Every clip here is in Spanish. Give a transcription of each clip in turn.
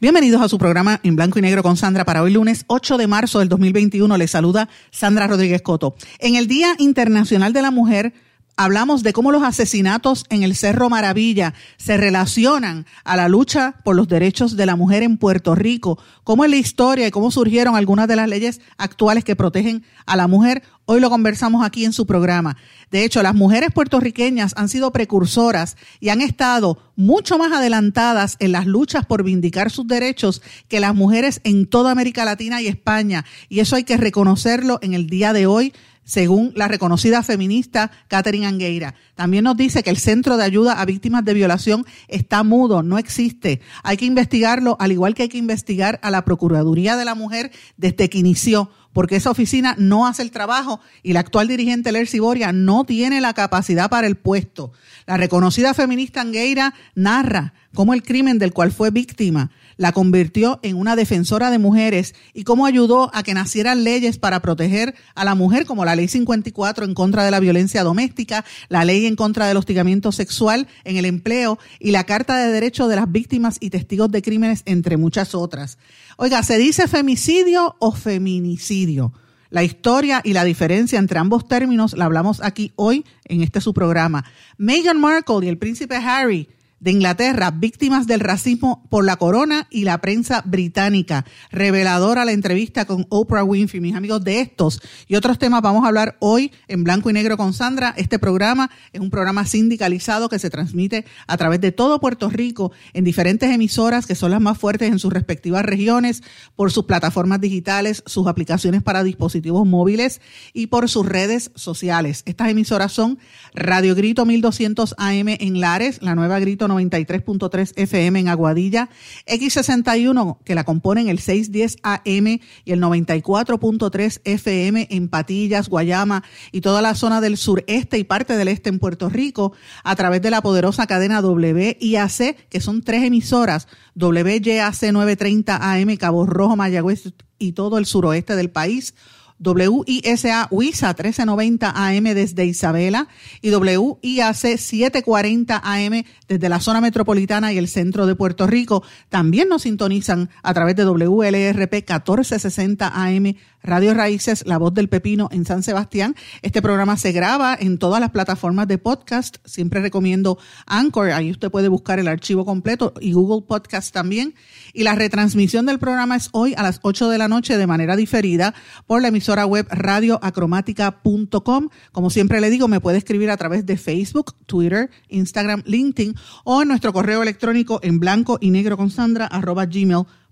Bienvenidos a su programa en blanco y negro con Sandra para hoy lunes 8 de marzo del 2021. Les saluda Sandra Rodríguez Coto. En el Día Internacional de la Mujer, hablamos de cómo los asesinatos en el Cerro Maravilla se relacionan a la lucha por los derechos de la mujer en Puerto Rico, cómo es la historia y cómo surgieron algunas de las leyes actuales que protegen a la mujer. Hoy lo conversamos aquí en su programa. De hecho, las mujeres puertorriqueñas han sido precursoras y han estado mucho más adelantadas en las luchas por vindicar sus derechos que las mujeres en toda América Latina y España. Y eso hay que reconocerlo en el día de hoy según la reconocida feminista Catherine Angueira. También nos dice que el Centro de Ayuda a Víctimas de Violación está mudo, no existe. Hay que investigarlo, al igual que hay que investigar a la Procuraduría de la Mujer desde que inició, porque esa oficina no hace el trabajo y la actual dirigente Lercy Boria no tiene la capacidad para el puesto. La reconocida feminista Angueira narra cómo el crimen del cual fue víctima la convirtió en una defensora de mujeres y cómo ayudó a que nacieran leyes para proteger a la mujer, como la Ley 54 en contra de la violencia doméstica, la Ley en contra del hostigamiento sexual en el empleo y la Carta de Derechos de las Víctimas y Testigos de Crímenes, entre muchas otras. Oiga, ¿se dice femicidio o feminicidio? La historia y la diferencia entre ambos términos la hablamos aquí hoy en este su programa. Meghan Markle y el príncipe Harry de Inglaterra, víctimas del racismo por la corona y la prensa británica. Reveladora la entrevista con Oprah Winfrey. Mis amigos, de estos y otros temas vamos a hablar hoy en blanco y negro con Sandra. Este programa es un programa sindicalizado que se transmite a través de todo Puerto Rico en diferentes emisoras que son las más fuertes en sus respectivas regiones, por sus plataformas digitales, sus aplicaciones para dispositivos móviles y por sus redes sociales. Estas emisoras son Radio Grito 1200 AM en Lares, la nueva Grito 93.3 FM en Aguadilla, X61 que la componen el 610 AM y el 94.3 FM en Patillas, Guayama y toda la zona del sureste y parte del este en Puerto Rico a través de la poderosa cadena WIAC, que son tres emisoras, WYAC 930 AM, Cabo Rojo, Mayagüez y todo el suroeste del país. WISA WISA 1390 AM desde Isabela y WIAC 740 AM desde la zona metropolitana y el centro de Puerto Rico. También nos sintonizan a través de WLRP 1460 AM Radio Raíces, La Voz del Pepino en San Sebastián. Este programa se graba en todas las plataformas de podcast. Siempre recomiendo Anchor, ahí usted puede buscar el archivo completo y Google Podcast también. Y la retransmisión del programa es hoy a las 8 de la noche de manera diferida por la emisora web radioacromática.com. Como siempre le digo, me puede escribir a través de Facebook, Twitter, Instagram, LinkedIn o nuestro correo electrónico en blanco y negro con Sandra arroba gmail.com.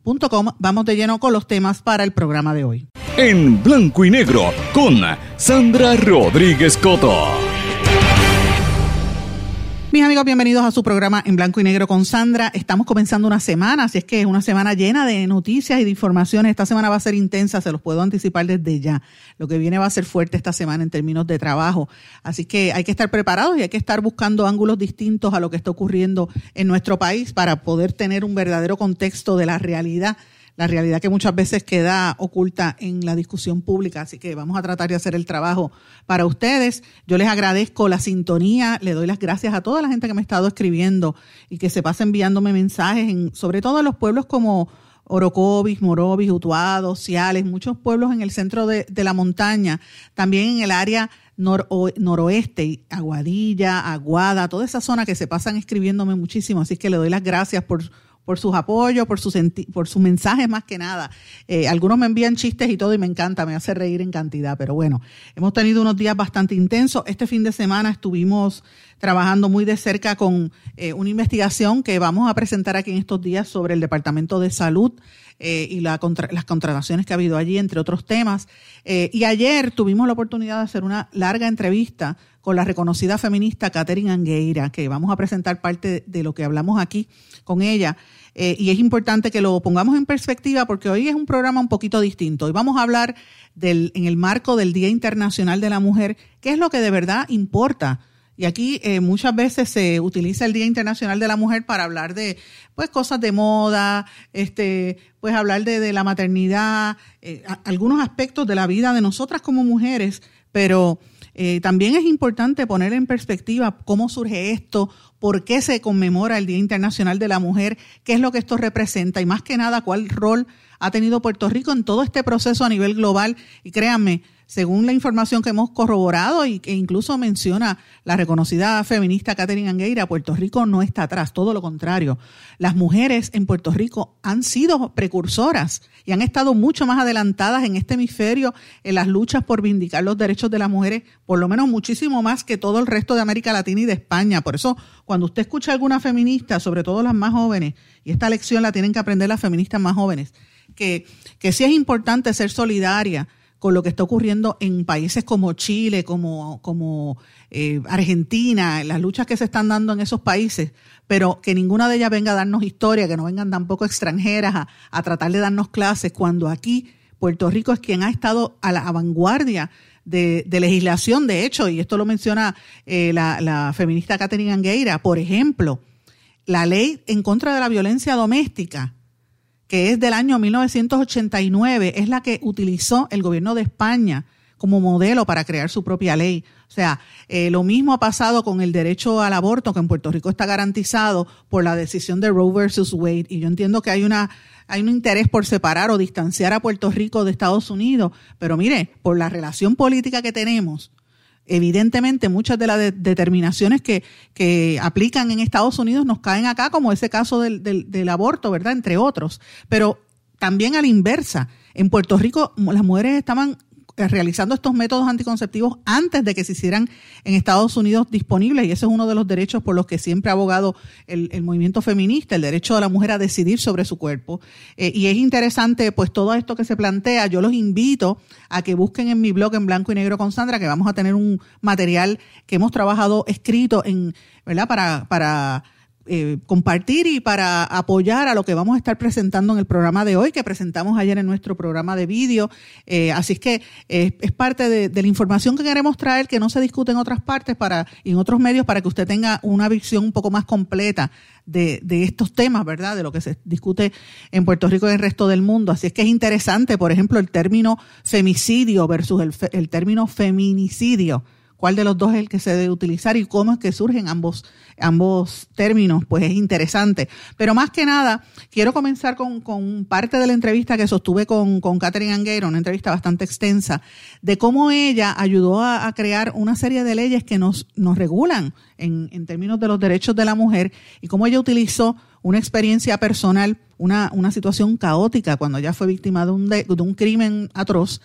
Vamos de lleno con los temas para el programa de hoy en blanco y negro con Sandra Rodríguez Coto. Mis amigos, bienvenidos a su programa en blanco y negro con Sandra. Estamos comenzando una semana, así es que es una semana llena de noticias y de informaciones. Esta semana va a ser intensa, se los puedo anticipar desde ya. Lo que viene va a ser fuerte esta semana en términos de trabajo. Así que hay que estar preparados y hay que estar buscando ángulos distintos a lo que está ocurriendo en nuestro país para poder tener un verdadero contexto de la realidad la realidad que muchas veces queda oculta en la discusión pública. Así que vamos a tratar de hacer el trabajo para ustedes. Yo les agradezco la sintonía, le doy las gracias a toda la gente que me ha estado escribiendo y que se pasa enviándome mensajes, en, sobre todo en los pueblos como Orocovis, Morovis, Utuado, Ciales, muchos pueblos en el centro de, la montaña, también en el área noroeste, Aguadilla, Aguada, toda esa zona que se pasan escribiéndome muchísimo. Así que le doy las gracias por por sus apoyos, por sus por su mensajes más que nada. Eh, algunos me envían chistes y todo y me encanta, me hace reír en cantidad, pero bueno, hemos tenido unos días bastante intensos. Este fin de semana estuvimos trabajando muy de cerca con eh, una investigación que vamos a presentar aquí en estos días sobre el Departamento de Salud eh, y la las contrataciones que ha habido allí, entre otros temas. y ayer tuvimos la oportunidad de hacer una larga entrevista con la reconocida feminista Catherine Angueira, que vamos a presentar parte de lo que hablamos aquí con ella. Eh, y es importante que lo pongamos en perspectiva porque hoy es un programa un poquito distinto. Hoy vamos a hablar del, en el marco del Día Internacional de la Mujer, qué es lo que de verdad importa y aquí eh, muchas veces se utiliza el Día Internacional de la Mujer para hablar de pues cosas de moda, este, pues hablar de, la maternidad, eh, algunos aspectos de la vida de nosotras como mujeres, pero eh, también es importante poner en perspectiva cómo surge esto, por qué se conmemora el Día Internacional de la Mujer, qué es lo que esto representa y más que nada cuál rol ha tenido Puerto Rico en todo este proceso a nivel global. Y créanme, según la información que hemos corroborado y que incluso menciona la reconocida feminista Catherine Angueira, Puerto Rico no está atrás, todo lo contrario. Las mujeres en Puerto Rico han sido precursoras y han estado mucho más adelantadas en este hemisferio en las luchas por vindicar los derechos de las mujeres, por lo menos muchísimo más que todo el resto de América Latina y de España. Por eso, cuando usted escucha a alguna feminista, sobre todo las más jóvenes, y esta lección la tienen que aprender las feministas más jóvenes, que, que sí es importante ser solidaria, con lo que está ocurriendo en países como Chile, como, como eh, Argentina, las luchas que se están dando en esos países, pero que ninguna de ellas venga a darnos historia, que no vengan tampoco extranjeras a, tratar de darnos clases, cuando aquí Puerto Rico es quien ha estado a la vanguardia de, legislación, de hecho, y esto lo menciona eh, la, la feminista Catherine Angueira, por ejemplo, la ley en contra de la violencia doméstica que es del año 1989, es la que utilizó el gobierno de España como modelo para crear su propia ley. O sea, eh, lo mismo ha pasado con el derecho al aborto, que en Puerto Rico está garantizado por la decisión de Roe versus Wade. Y yo entiendo que hay una hay un interés por separar o distanciar a Puerto Rico de Estados Unidos, pero mire, por la relación política que tenemos, evidentemente muchas de las determinaciones que, que, aplican en Estados Unidos nos caen acá, como ese caso del, del, del aborto, ¿verdad? Entre otros. Pero también a la inversa. En Puerto Rico las mujeres estaban realizando estos métodos anticonceptivos antes de que se hicieran en Estados Unidos disponibles y ese es uno de los derechos por los que siempre ha abogado el, movimiento feminista, el derecho de la mujer a decidir sobre su cuerpo. Eh, y es interesante pues todo esto que se plantea, yo los invito a que busquen en mi blog en blanco y negro con Sandra, que vamos a tener un material que hemos trabajado escrito en, ¿verdad? Para, para eh, compartir y para apoyar a lo que vamos a estar presentando en el programa de hoy, que presentamos ayer en nuestro programa de vídeo. Eh, así es que eh, es parte de, la información que queremos traer, que no se discute en otras partes para, y en otros medios, para que usted tenga una visión un poco más completa de, estos temas, ¿verdad? De lo que se discute en Puerto Rico y el resto del mundo. Así es que es interesante, por ejemplo, el término femicidio versus el, el término feminicidio cuál de los dos es el que se debe utilizar y cómo es que surgen ambos, ambos términos, pues es interesante. Pero más que nada, quiero comenzar con, con parte de la entrevista que sostuve con, con Catherine Anguero, una entrevista bastante extensa, de cómo ella ayudó a, crear una serie de leyes que nos, nos regulan en, en términos de los derechos de la mujer y cómo ella utilizó una experiencia personal, una, una situación caótica cuando ella fue víctima de un, de un crimen atroz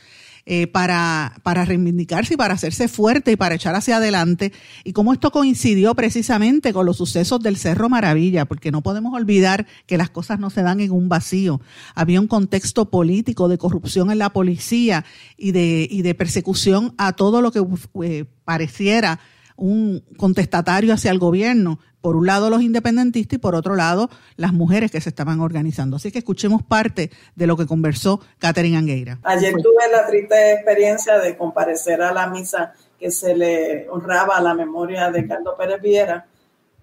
eh, para, para reivindicarse y para hacerse fuerte y para echar hacia adelante. Y cómo esto coincidió precisamente con los sucesos del Cerro Maravilla, porque no podemos olvidar que las cosas no se dan en un vacío. Había un contexto político de corrupción en la policía y de, y de persecución a todo lo que eh, pareciera un contestatario hacia el gobierno. Por un lado los independentistas y por otro lado las mujeres que se estaban organizando. Así que escuchemos parte de lo que conversó Catherine Angueira. Ayer tuve la triste experiencia de comparecer a la misa que se le honraba a la memoria de Carlos Pérez Viera,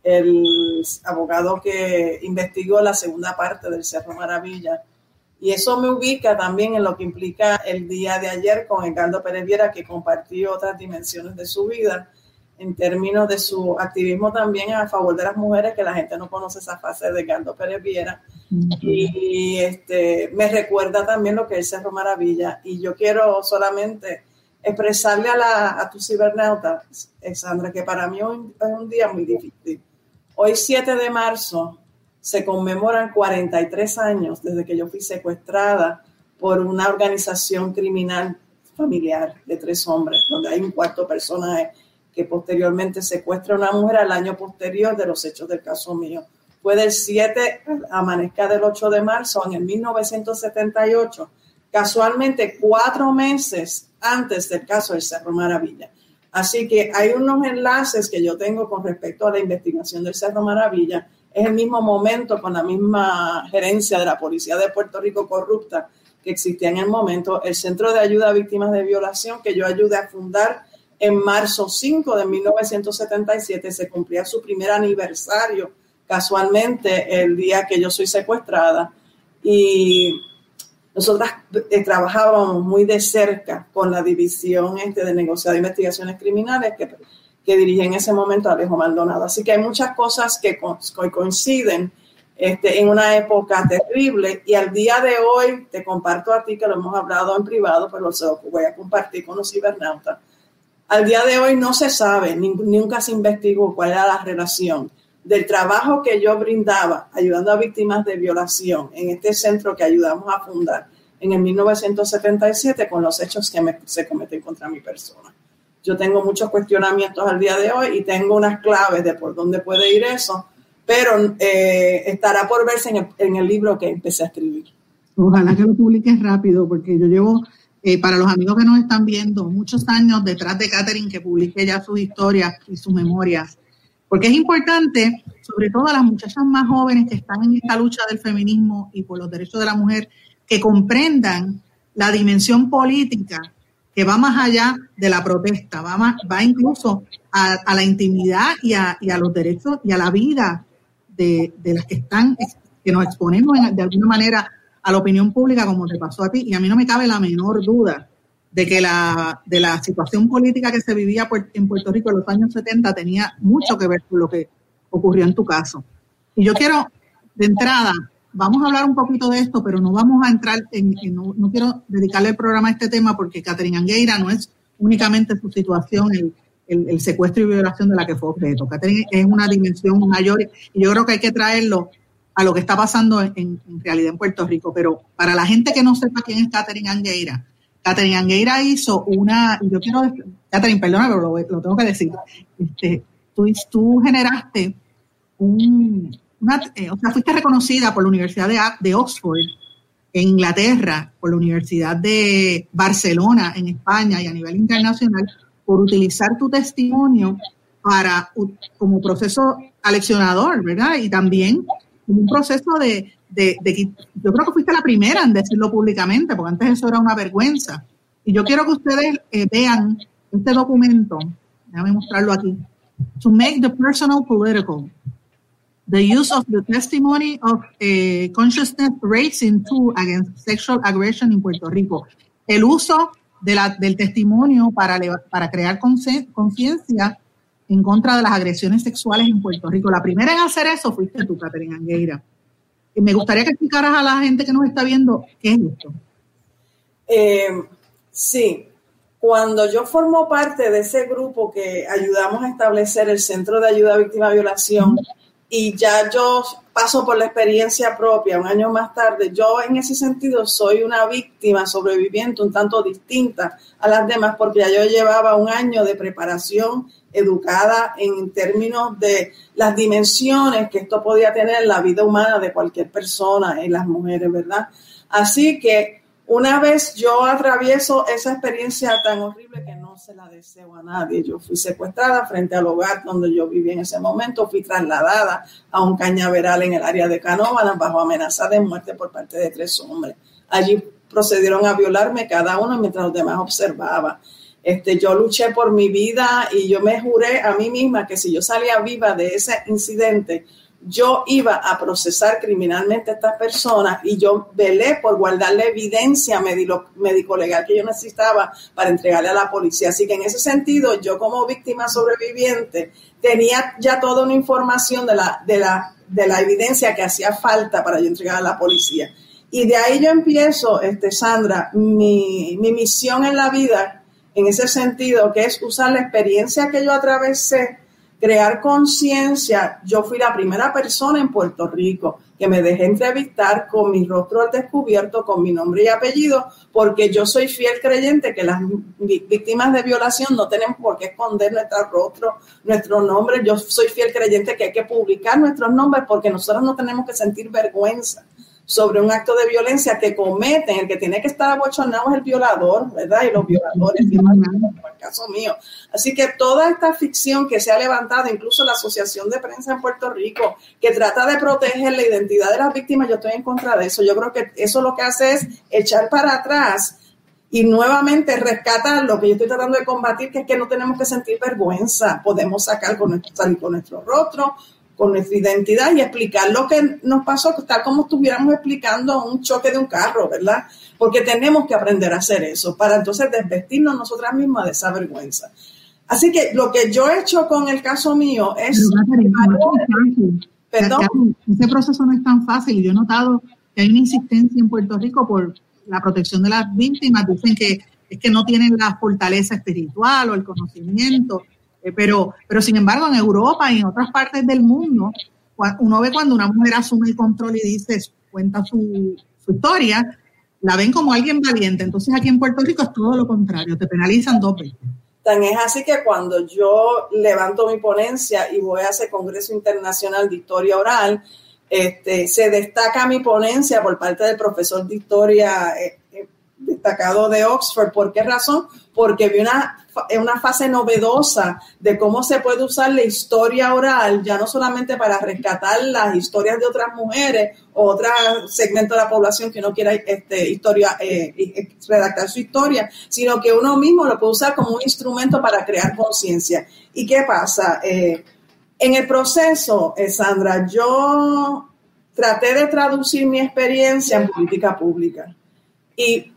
el abogado que investigó la segunda parte del Cerro Maravilla. Y eso me ubica también en lo que implica el día de ayer con Carlos Pérez Viera, que compartió otras dimensiones de su vida en términos de su activismo también a favor de las mujeres, que la gente no conoce esa fase de Gando Pérez Viera. Y este, me recuerda también lo que es Cerro Maravilla. Y yo quiero solamente expresarle a, la, a tu cibernauta, Sandra, que para mí hoy es un día muy difícil. Hoy, 7 de marzo, se conmemoran 43 años desde que yo fui secuestrada por una organización criminal familiar de tres hombres, donde hay un cuarto personaje que posteriormente secuestra a una mujer al año posterior de los hechos del caso mío. Fue del 7, amanezca del 8 de marzo en el 1978, casualmente cuatro meses antes del caso del Cerro Maravilla. Así que hay unos enlaces que yo tengo con respecto a la investigación del Cerro Maravilla. Es el mismo momento con la misma gerencia de la Policía de Puerto Rico corrupta que existía en el momento, el Centro de Ayuda a Víctimas de Violación que yo ayudé a fundar en marzo 5 de 1977, se cumplía su primer aniversario casualmente el día que yo soy secuestrada y nosotras eh, trabajábamos muy de cerca con la división este, de negociado de investigaciones criminales que, que dirigía en ese momento Alejo Maldonado. Así que hay muchas cosas que coinciden este, en una época terrible y al día de hoy te comparto a ti que lo hemos hablado en privado, pero lo voy a compartir con los cibernautas. Al día de hoy no se sabe, ni, nunca se investigó cuál era la relación del trabajo que yo brindaba ayudando a víctimas de violación en este centro que ayudamos a fundar en el 1977 con los hechos que se cometen contra mi persona. Yo tengo muchos cuestionamientos al día de hoy y tengo unas claves de por dónde puede ir eso, pero eh, estará por verse en el, en el, libro que empecé a escribir. Ojalá que lo publiques rápido, porque yo llevo, eh, para los amigos que nos están viendo, muchos años detrás de Catherine que publique ya sus historias y sus memorias. Porque es importante, sobre todo a las muchachas más jóvenes que están en esta lucha del feminismo y por los derechos de la mujer, que comprendan la dimensión política que va más allá de la protesta, va, incluso a, la intimidad y a, los derechos y a la vida de, las que están, que nos exponemos de alguna manera a la opinión pública como te pasó a ti. Y a mí no me cabe la menor duda de que la, de la situación política que se vivía en Puerto Rico en los años 70 tenía mucho que ver con lo que ocurrió en tu caso. Y yo quiero, de entrada, vamos a hablar un poquito de esto, pero no vamos a entrar en, no, quiero dedicarle el programa a este tema porque Catherine Angueira no es únicamente su situación, el, el, secuestro y violación de la que fue objeto. Catherine es una dimensión mayor y yo creo que hay que traerlo a lo que está pasando en, realidad en Puerto Rico. Pero para la gente que no sepa quién es Catherine Angueira, Catherine Angueira hizo una, yo quiero, Catherine, perdona, pero lo, tengo que decir, este, tú, generaste un, una, eh, o sea, fuiste reconocida por la Universidad de, Oxford en Inglaterra, por la Universidad de Barcelona en España y a nivel internacional, por utilizar tu testimonio para como proceso aleccionador, ¿verdad? Y también un proceso de, de, yo creo que fuiste la primera en decirlo públicamente, porque antes eso era una vergüenza. Y yo quiero que ustedes eh, vean este documento, déjame mostrarlo aquí, to make the personal political, the use of the testimony of uh, consciousness raising tool against sexual aggression in Puerto Rico. El uso de la, del testimonio para, para crear conciencia en contra de las agresiones sexuales en Puerto Rico. La primera en hacer eso fuiste tú, Caterina Angueira me gustaría que explicaras a la gente que nos está viendo qué es esto. Eh, sí, cuando yo formo parte de ese grupo que ayudamos a establecer el Centro de Ayuda a Víctimas de Violación y ya yo paso por la experiencia propia un año más tarde, yo en ese sentido soy una víctima sobreviviente un tanto distinta a las demás porque ya yo llevaba un año de preparación educada en términos de las dimensiones que esto podía tener en la vida humana de cualquier persona, en las mujeres, ¿verdad? Así que una vez yo atravieso esa experiencia tan horrible que no se la deseo a nadie, yo fui secuestrada frente al hogar donde yo vivía en ese momento, fui trasladada a un cañaveral en el área de Canóvanas bajo amenaza de muerte por parte de tres hombres. Allí procedieron a violarme cada uno mientras los demás observaban. Este, yo luché por mi vida y yo me juré a mí misma que si yo salía viva de ese incidente, yo iba a procesar criminalmente a estas personas y yo velé por guardar la evidencia médico-legal que yo necesitaba para entregarle a la policía. Así que en ese sentido, yo como víctima sobreviviente tenía ya toda una información de la, de la, de la evidencia que hacía falta para yo entregar a la policía. Y de ahí yo empiezo, este, Sandra, mi, mi misión en la vida en ese sentido, que es usar la experiencia que yo atravesé, crear conciencia. Yo fui la primera persona en Puerto Rico que me dejé entrevistar con mi rostro al descubierto, con mi nombre y apellido, porque yo soy fiel creyente que las víctimas de violación no tenemos por qué esconder nuestro rostro, nuestro nombre. Yo soy fiel creyente que hay que publicar nuestros nombres porque nosotros no tenemos que sentir vergüenza sobre un acto de violencia que cometen, el que tiene que estar abochornado es el violador, ¿verdad? Y los violadores, y más, en el caso mío. Así que toda esta ficción que se ha levantado, incluso la Asociación de Prensa en Puerto Rico, que trata de proteger la identidad de las víctimas, yo estoy en contra de eso. Yo creo que eso lo que hace es echar para atrás y nuevamente rescatar lo que yo estoy tratando de combatir, que es que no tenemos que sentir vergüenza, podemos sacar con nuestro, salir con nuestro rostro, con nuestra identidad y explicar lo que nos pasó, tal como estuviéramos explicando un choque de un carro, ¿verdad? Porque tenemos que aprender a hacer eso para entonces desvestirnos nosotras mismas de esa vergüenza. Así que lo que yo he hecho con el caso mío es... Perdón. Ese proceso no es tan fácil y yo he notado que hay una insistencia en Puerto Rico por la protección de las víctimas. Dicen que es que no tienen la fortaleza espiritual o el conocimiento pero, pero sin embargo, en Europa y en otras partes del mundo, uno ve cuando una mujer asume el control y dice, cuenta su, historia, la ven como alguien valiente. Entonces aquí en Puerto Rico es todo lo contrario, te penalizan dos veces. Tan es así que cuando yo levanto mi ponencia y voy a ese Congreso Internacional de Historia Oral, este, se destaca mi ponencia por parte del profesor de historia eh, eh, destacado de Oxford. ¿Por qué razón? Porque vi una una fase novedosa de cómo se puede usar la historia oral, ya no solamente para rescatar las historias de otras mujeres o otro segmento de la población que no quiera este, historia, eh, redactar su historia, sino que uno mismo lo puede usar como un instrumento para crear conciencia. ¿Y qué pasa? Eh, en el proceso, eh, Sandra, yo traté de traducir mi experiencia en política pública. Y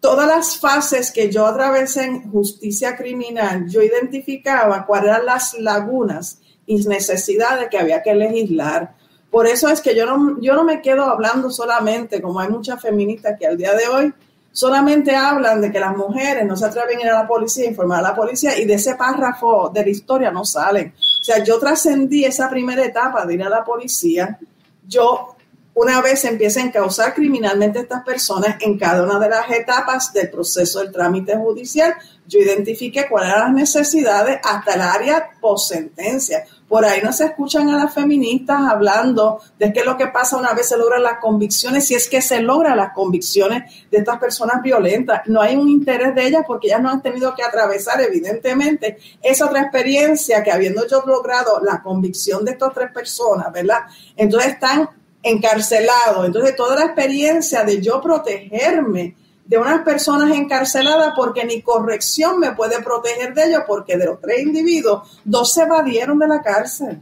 todas las fases que yo atravesé en justicia criminal, yo identificaba cuáles eran las lagunas y necesidades que había que legislar. Por eso es que yo no, yo no me quedo hablando solamente, como hay muchas feministas que al día de hoy solamente hablan de que las mujeres no se atreven a ir a la policía, informar a la policía y de ese párrafo de la historia no salen. O sea, yo trascendí esa primera etapa de ir a la policía. Yo una vez empiecen a causar criminalmente estas personas en cada una de las etapas del proceso del trámite judicial, yo identifiqué cuáles eran las necesidades hasta el área post sentencia. Por ahí no se escuchan a las feministas hablando de qué es lo que pasa una vez se logran las convicciones, si es que se logran las convicciones de estas personas violentas. No hay un interés de ellas porque ellas no han tenido que atravesar, evidentemente, esa otra experiencia que habiendo yo logrado la convicción de estas tres personas, ¿verdad? Entonces están encarcelado. Entonces, toda la experiencia de yo protegerme de unas personas encarceladas porque ni corrección me puede proteger de ellos porque de los tres individuos, dos se evadieron de la cárcel.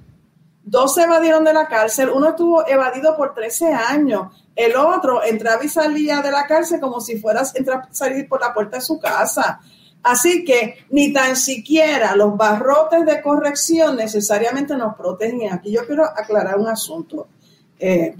Dos se evadieron de la cárcel, uno estuvo evadido por 13 años, el otro entraba y salía de la cárcel como si fuera a salir por la puerta de su casa. Así que ni tan siquiera los barrotes de corrección necesariamente nos protegen. Aquí yo quiero aclarar un asunto. Eh,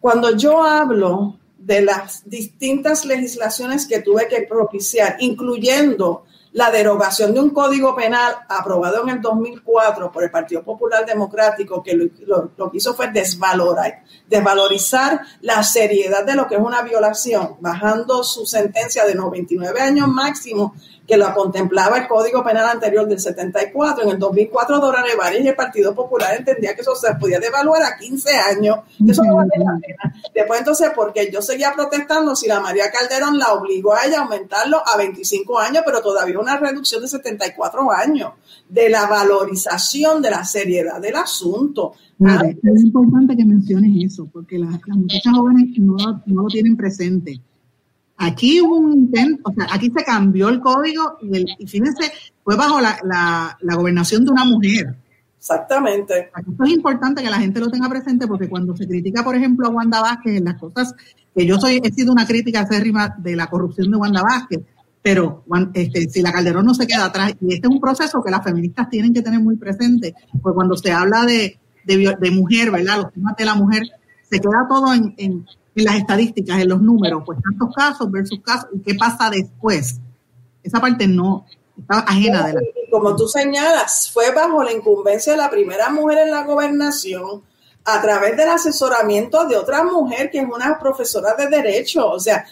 cuando yo hablo de las distintas legislaciones que tuve que propiciar, incluyendo la derogación de un código penal aprobado en el 2004 por el Partido Popular Democrático, que lo, que hizo fue desvalorar, desvalorizar la seriedad de lo que es una violación, bajando su sentencia de 99 años máximo que lo contemplaba el Código Penal anterior del 74. En el 2004, Dora Nevares y el Partido Popular entendía que eso se podía devaluar a 15 años. Eso no vale la pena. Después, entonces, porque yo seguía protestando si la María Calderón la obligó a ella a aumentarlo a 25 años, pero todavía una reducción de 74 años, de la valorización de la seriedad del asunto. es importante que menciones eso, porque las, muchachas jóvenes no, no lo tienen presente Aquí hubo un intento, o sea, aquí se cambió el código y, fíjense, fue bajo la, gobernación de una mujer. Exactamente. Esto es importante que la gente lo tenga presente porque cuando se critica, por ejemplo, a Wanda Vázquez en las cosas que yo soy, he sido una crítica acérrima de la corrupción de Wanda Vázquez, pero este, si la Calderón no se queda atrás, y este es un proceso que las feministas tienen que tener muy presente, pues cuando se habla de, de, mujer, ¿verdad? Los temas de la mujer, se queda todo en, en las estadísticas, en los números, pues tantos casos versus casos, y qué pasa después. Esa parte no, está ajena de la... como tú señalas, fue bajo la incumbencia de la primera mujer en la gobernación, a través del asesoramiento de otra mujer que es una profesora de derecho, o sea,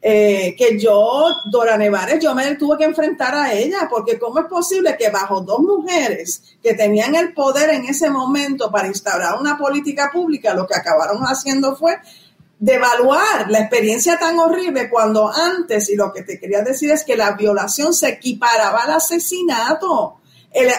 eh, que yo, Dora Nevares, yo me tuve que enfrentar a ella, porque ¿cómo es posible que bajo dos mujeres que tenían el poder en ese momento para instaurar una política pública, lo que acabaron haciendo fue devaluar la experiencia tan horrible cuando antes, y lo que te quería decir es que la violación se equiparaba al asesinato.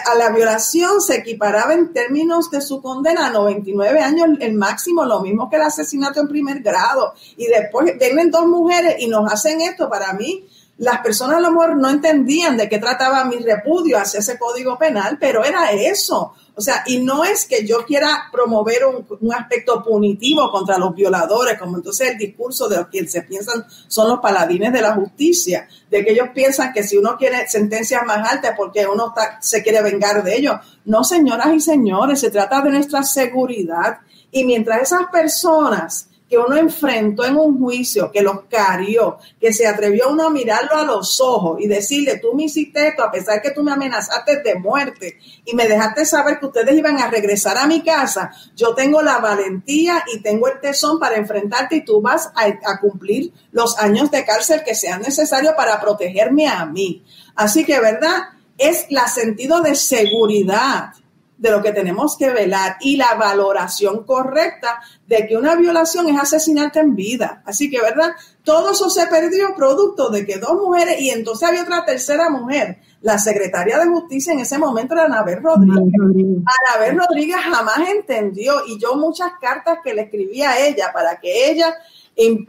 a la violación se equiparaba en términos de su condena a 99 años, el máximo, lo mismo que el asesinato en primer grado. Y después vienen dos mujeres y nos hacen esto. Para mí, las personas a lo mejor no entendían de qué trataba mi repudio hacia ese código penal, pero era eso. O sea, y no es que yo quiera promover un, aspecto punitivo contra los violadores, como entonces el discurso de los que se piensan son los paladines de la justicia, de que ellos piensan que si uno quiere sentencias más altas porque uno se quiere vengar de ellos. No, señoras y señores, se trata de nuestra seguridad. Y mientras esas personas que uno enfrentó en un juicio, que los carió, que se atrevió uno a mirarlo a los ojos y decirle, tú me hiciste esto a pesar que tú me amenazaste de muerte y me dejaste saber que ustedes iban a regresar a mi casa, yo tengo la valentía y tengo el tesón para enfrentarte y tú vas a, cumplir los años de cárcel que sean necesarios para protegerme a mí. Así que, ¿verdad? Es la sentido de seguridad de lo que tenemos que velar y la valoración correcta de que una violación es asesinarte en vida. Así que, ¿verdad? Todo eso se perdió producto de que dos mujeres, y entonces había otra tercera mujer, la secretaria de justicia en ese momento era Anabel Rodríguez. Anabel Rodríguez jamás entendió, y yo muchas cartas que le escribí a ella para que ella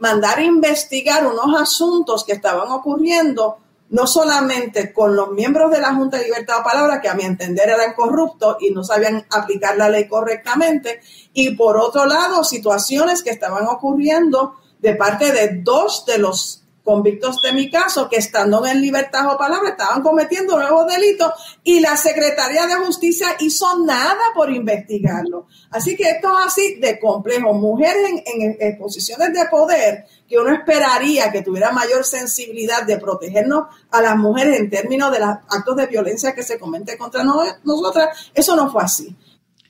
mandara investigar unos asuntos que estaban ocurriendo no solamente con los miembros de la Junta de Libertad de Palabra, que a mi entender eran corruptos y no sabían aplicar la ley correctamente, y por otro lado, situaciones que estaban ocurriendo de parte de dos de los convictos de mi caso que estando en libertad o palabra estaban cometiendo nuevos delitos y la Secretaría de Justicia hizo nada por investigarlo. Así que esto es así de complejo. Mujeres en, en, posiciones de poder que uno esperaría que tuviera mayor sensibilidad de protegernos a las mujeres en términos de los actos de violencia que se cometen contra nosotras, eso no fue así.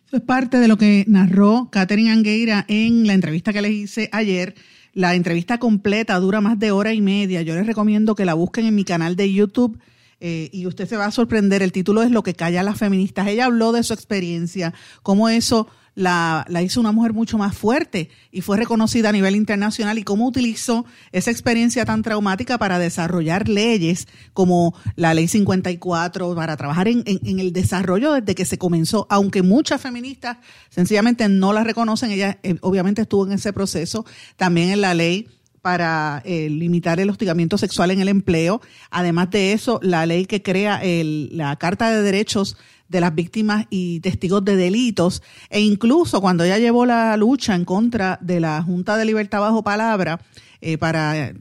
Eso es parte de lo que narró Catherine Angueira en la entrevista que le hice ayer la entrevista completa dura más de hora y media. Yo les recomiendo que la busquen en mi canal de YouTube. Eh, y usted se va a sorprender. El título es Lo que calla las feministas. Ella habló de su experiencia, cómo eso la, hizo una mujer mucho más fuerte y fue reconocida a nivel internacional y cómo utilizó esa experiencia tan traumática para desarrollar leyes como la ley 54, para trabajar en, el desarrollo desde que se comenzó, aunque muchas feministas sencillamente no la reconocen, ella eh, obviamente estuvo en ese proceso, también en la ley para eh, limitar el hostigamiento sexual en el empleo. Además de eso, la ley que crea la Carta de Derechos de las víctimas y testigos de delitos, e incluso cuando ella llevó la lucha en contra de la Junta de Libertad bajo palabra eh, para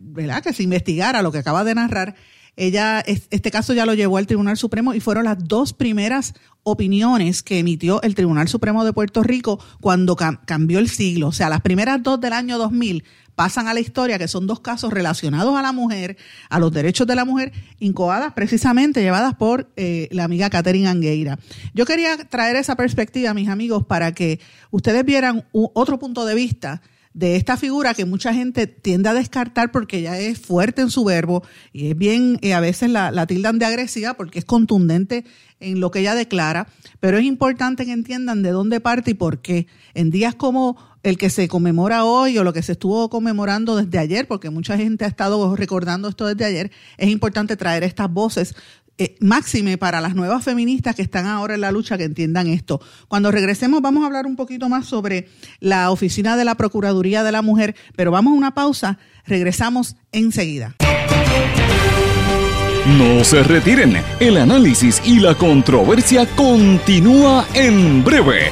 que se investigara lo que acaba de narrar, ella, este caso ya lo llevó al Tribunal Supremo y fueron las dos primeras opiniones que emitió el Tribunal Supremo de Puerto Rico cuando cambió el siglo. O sea, las primeras dos del año 2000 pasan a la historia, que son dos casos relacionados a la mujer, a los derechos de la mujer, incoadas precisamente, llevadas por eh, la amiga Catherine Angueira. Yo quería traer esa perspectiva, mis amigos, para que ustedes vieran otro punto de vista de esta figura que mucha gente tiende a descartar porque ella es fuerte en su verbo y es bien, eh, a veces la, tildan de agresiva porque es contundente en lo que ella declara, pero es importante que entiendan de dónde parte y por qué. En días como el que se conmemora hoy o lo que se estuvo conmemorando desde ayer, porque mucha gente ha estado recordando esto desde ayer, es importante traer estas voces eh, máxime para las nuevas feministas que están ahora en la lucha que entiendan esto. Cuando regresemos vamos a hablar un poquito más sobre la oficina de la Procuraduría de la Mujer, pero vamos a una pausa, regresamos enseguida. No se retiren, el análisis y la controversia continúa en breve,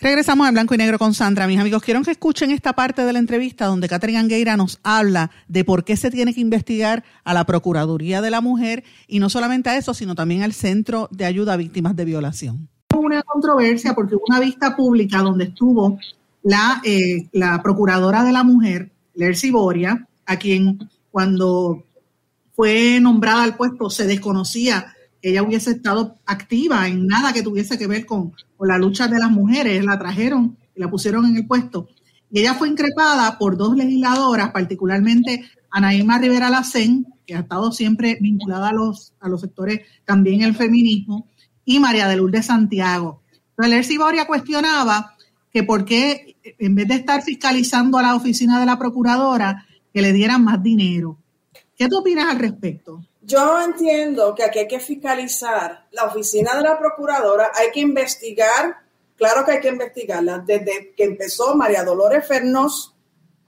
Regresamos a Blanco y Negro con Sandra. Mis amigos, quiero que escuchen esta parte de la entrevista donde Catherine Angueira nos habla de por qué se tiene que investigar a la Procuraduría de la Mujer y no solamente a eso, sino también al Centro de Ayuda a Víctimas de Violación. Una controversia porque hubo una vista pública donde estuvo la, eh, la Procuradora de la Mujer, Lercy Boria, a quien cuando fue nombrada al puesto se desconocía ella hubiese estado activa en nada que tuviese que ver con, la lucha de las mujeres. La trajeron y la pusieron en el puesto. Y ella fue increpada por dos legisladoras, particularmente Anaíma Rivera Lacén, que ha estado siempre vinculada a los, a los sectores también el feminismo, y María de Lourdes Santiago. Entonces, Lercy Boria cuestionaba que por qué, en vez de estar fiscalizando a la oficina de la procuradora, que le dieran más dinero. ¿Qué tú opinas al respecto? Yo entiendo que aquí hay que fiscalizar la oficina de la procuradora, hay que investigar, claro que hay que investigarla, desde que empezó María Dolores Fernos,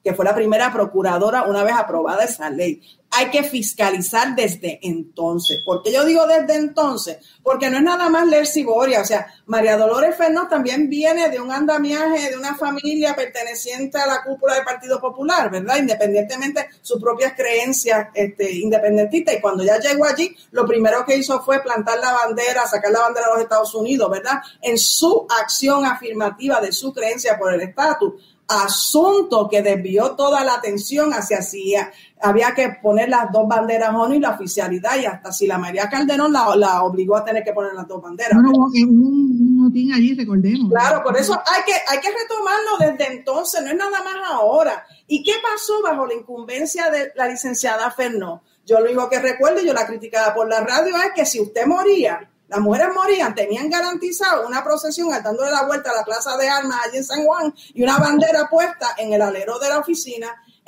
que fue la primera procuradora una vez aprobada esa ley hay que fiscalizar desde entonces. ¿Por qué yo digo desde entonces? Porque no es nada más leer Ciboria. O sea, María Dolores Fernández también viene de un andamiaje de una familia perteneciente a la cúpula del Partido Popular, ¿verdad? Independientemente de sus propias creencias este, independentistas. Y cuando ya llegó allí, lo primero que hizo fue plantar la bandera, sacar la bandera de los Estados Unidos, ¿verdad? En su acción afirmativa de su creencia por el estatus asunto que desvió toda la atención hacia si había que poner las dos banderas ONU y la oficialidad y hasta si la María Calderón la, obligó a tener que poner las dos banderas. Bueno, un, motín allí, recordemos. Claro, por eso hay que, hay que retomarlo desde entonces, no es nada más ahora. ¿Y qué pasó bajo la incumbencia de la licenciada Fernó? Yo lo único que recuerdo, yo la criticaba por la radio, es que si usted moría, las mujeres morían, tenían garantizado una procesión dándole la vuelta a la plaza de armas allí en San Juan y una bandera puesta en el alero de la oficina.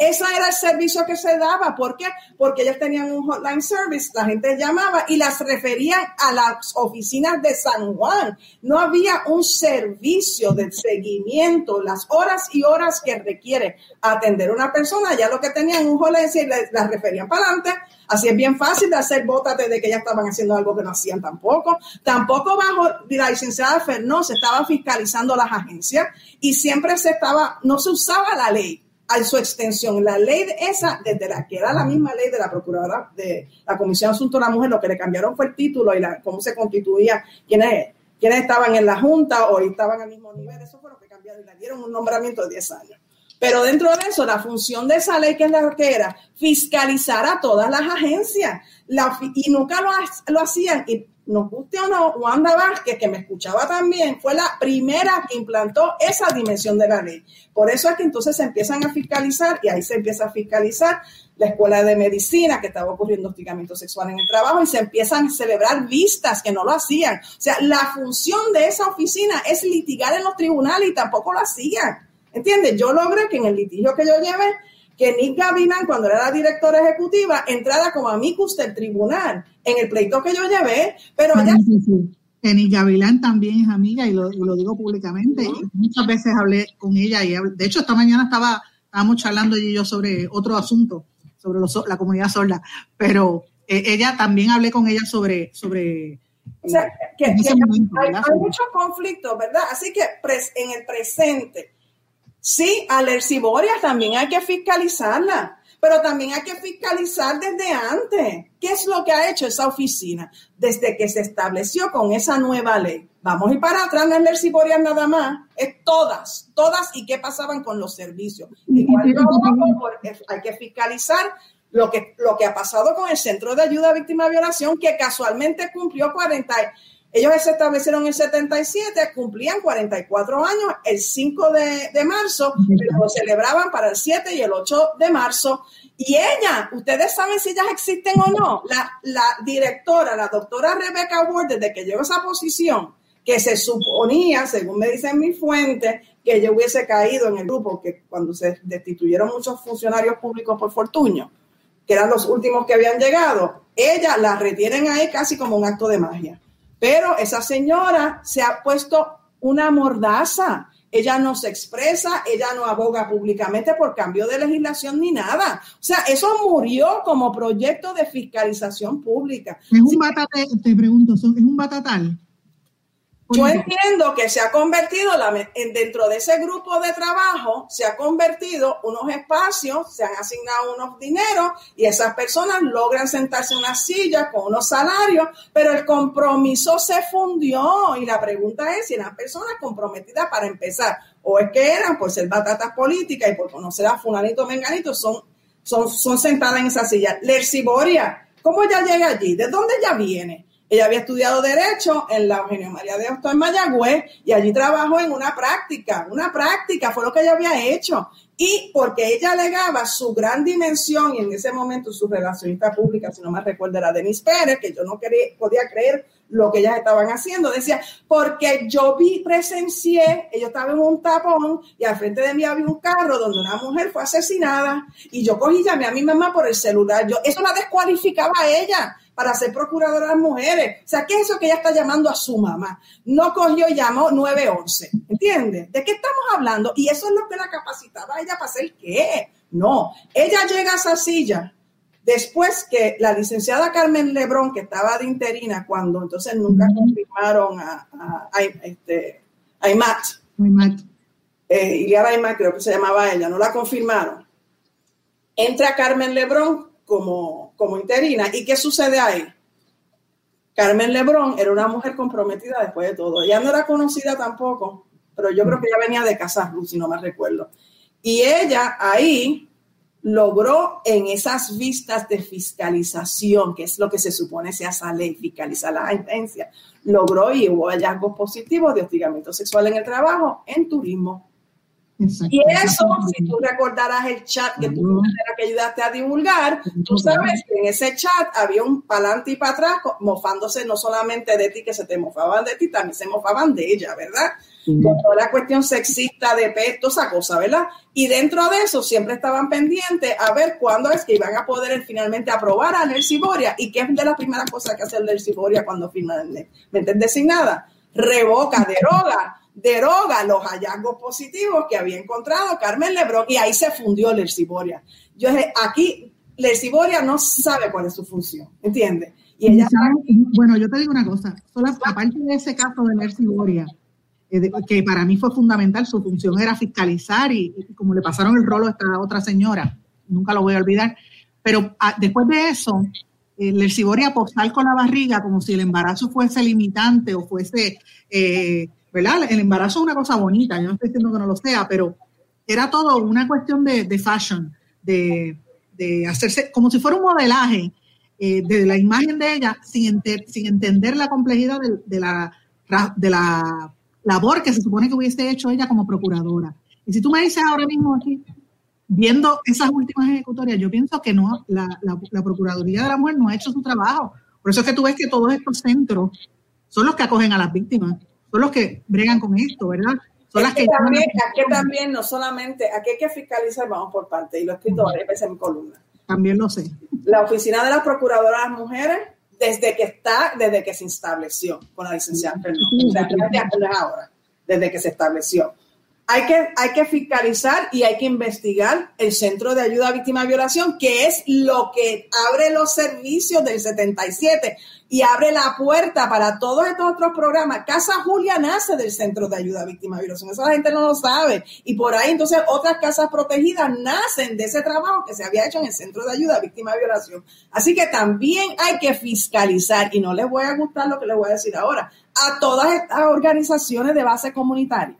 Ese era el servicio que se daba. ¿Por qué? Porque ellos tenían un hotline service, la gente llamaba y las referían a las oficinas de San Juan. No había un servicio de seguimiento, las horas y horas que requiere atender una persona. Ya lo que tenían un hotline service, las referían para adelante Así es bien fácil de hacer botas desde que ya estaban haciendo algo que no hacían tampoco. Tampoco bajo la licenciada Fernó se estaba fiscalizando las agencias y siempre se estaba, no se usaba la ley a su extensión. La ley esa, desde la que era la misma ley de la Procuradora de la Comisión de Asuntos de la Mujer, lo que le cambiaron fue el título y la, cómo se constituía, quiénes, quiénes estaban en la Junta o estaban al mismo nivel. Eso fue lo que cambiaron y le dieron un nombramiento de 10 años. Pero dentro de eso, la función de esa ley, que es la que era, fiscalizar a todas las agencias. y nunca lo, lo hacían. Y nos guste o no, Wanda Vázquez, que me escuchaba también, fue la primera que implantó esa dimensión de la ley. Por eso es que entonces se empiezan a fiscalizar y ahí se empieza a fiscalizar la escuela de medicina que estaba ocurriendo hostigamiento sexual en el trabajo y se empiezan a celebrar vistas que no lo hacían. O sea, la función de esa oficina es litigar en los tribunales y tampoco lo hacían. ¿Entiendes? Yo logré que en el litigio que yo llevé, que Nick Gavilán, cuando era la directora ejecutiva, entrara como amicus del tribunal en el pleito que yo llevé, pero ya... Que Nick Gavilán también es amiga y lo, digo públicamente. Muchas veces hablé con ella y de hecho esta mañana estaba estábamos charlando ella y yo sobre otro asunto, sobre la comunidad sorda, pero eh, ella también hablé con ella sobre sobre o sea, que, hay, hay muchos conflictos, ¿verdad? Así que en el presente, Sí, alerciborias también hay que fiscalizarla, pero también hay que fiscalizar desde antes. ¿Qué es lo que ha hecho esa oficina desde que se estableció con esa nueva ley? Vamos a ir para atrás, no es alerciborias nada más, es todas, todas y qué pasaban con los servicios. Igual hay que fiscalizar lo que, lo que ha pasado con el Centro de Ayuda a Víctimas de Violación, que casualmente cumplió 40 ellos se establecieron en el 77, cumplían 44 años el 5 de, marzo, pero lo celebraban para el 7 y el 8 de marzo. Y ella, ustedes saben si ellas existen o no, la, la directora, la doctora Rebecca Ward, desde que llegó a esa posición, que se suponía, según me dicen mi fuente, que ella hubiese caído en el grupo, que cuando se destituyeron muchos funcionarios públicos por Fortuño, que eran los últimos que habían llegado, ella la retienen ahí casi como un acto de magia. Pero esa señora se ha puesto una mordaza. Ella no se expresa, ella no aboga públicamente por cambio de legislación ni nada. O sea, eso murió como proyecto de fiscalización pública. Es un batatal, te pregunto, ¿es un batatal? Yo entiendo que se ha convertido dentro de ese grupo de trabajo, se ha convertido unos espacios, se han asignado unos dineros y esas personas logran sentarse en una silla con unos salarios, pero el compromiso se fundió y la pregunta es si eran personas comprometidas para empezar o es que eran por ser batatas políticas y por conocer a Funanito Menganito, son, son, son sentadas en esa silla. Lerciboria, ¿cómo ella llega allí? ¿De dónde ella viene? Ella había estudiado Derecho en la Eugenio María de Hostos en Mayagüez y allí trabajó en una práctica. Una práctica fue lo que ella había hecho. Y porque ella alegaba su gran dimensión y en ese momento su relacionista pública, si no me recuerdo, era Denise Pérez, que yo no quería, podía creer lo que ellas estaban haciendo. Decía, porque yo vi, presencié, ellos estaban en un tapón y al frente de mí había un carro donde una mujer fue asesinada y yo cogí y llamé a mi mamá por el celular. Yo, eso la descualificaba a ella para ser procuradora de las mujeres. O sea, ¿qué es eso que ella está llamando a su mamá? No cogió y llamó 911. ¿Entiendes? ¿De qué estamos hablando? Y eso es lo que la capacitaba a ella para hacer qué. No, ella llega a esa silla después que la licenciada Carmen Lebrón, que estaba de interina cuando entonces nunca confirmaron a, a, a, este, a Imat, eh, Iliara creo que se llamaba ella, no la confirmaron. Entra Carmen Lebrón como, como interina. ¿Y qué sucede ahí? Carmen Lebrón era una mujer comprometida después de todo. Ella no era conocida tampoco, pero yo creo que ella venía de Casa si no me recuerdo. Y ella ahí logró en esas vistas de fiscalización, que es lo que se supone se hace ley, fiscalizar la agencia, logró y hubo hallazgos positivos de hostigamiento sexual en el trabajo, en turismo, y eso, si tú recordarás el chat que tú que ayudaste a divulgar, tú sabes que en ese chat había un palante y para atrás mofándose no solamente de ti, que se te mofaban de ti, también se mofaban de ella, ¿verdad? Con toda la cuestión sexista de pesto, esa cosa, ¿verdad? Y dentro de eso siempre estaban pendientes a ver cuándo es que iban a poder finalmente aprobar a Nelcy Boria y qué es de las primeras cosas que hace Nelcy Boria cuando finalmente designada. Revoca, deroga deroga los hallazgos positivos que había encontrado Carmen Lebrón y ahí se fundió Lerciboria. Yo aquí Lerciboria no sabe cuál es su función, ¿entiendes? Y ella bueno, yo te digo una cosa, aparte de ese caso de Lerciboria, eh, que para mí fue fundamental, su función era fiscalizar y, como le pasaron el rolo a esta otra señora, nunca lo voy a olvidar, pero ah, después de eso, eh, Lerciboria postal con la barriga como si el embarazo fuese limitante o fuese... Eh, ¿verdad? El embarazo es una cosa bonita, yo no estoy diciendo que no lo sea, pero era todo una cuestión de, fashion, de, hacerse como si fuera un modelaje eh, de la imagen de ella sin, sin entender la complejidad de, la, de la labor que se supone que hubiese hecho ella como procuradora. Y si tú me dices ahora mismo aquí, viendo esas últimas ejecutorias, yo pienso que no, la, la Procuraduría de la Mujer no ha hecho su trabajo. Por eso es que tú ves que todos estos centros son los que acogen a las víctimas son los que bregan con esto, ¿verdad? Son las que, también, aquí también no solamente, aquí hay que fiscalizar, vamos por parte, y lo he escrito varias veces en mi columna. También lo sé. La oficina de la las Mujeres, desde que está, desde que se estableció con la licenciada Fernández, ahora, desde que se estableció. Hay que, hay que fiscalizar y hay que investigar el Centro de Ayuda a Víctimas de Violación, que es lo que abre los servicios del 77 y abre la puerta para todos estos otros programas. Casa Julia nace del Centro de Ayuda a Víctimas de Violación. Eso la gente no lo sabe. Y por ahí entonces otras casas protegidas nacen de ese trabajo que se había hecho en el Centro de Ayuda a Víctimas de Violación. Así que también hay que fiscalizar, y no les voy a gustar lo que les voy a decir ahora, a todas estas organizaciones de base comunitaria.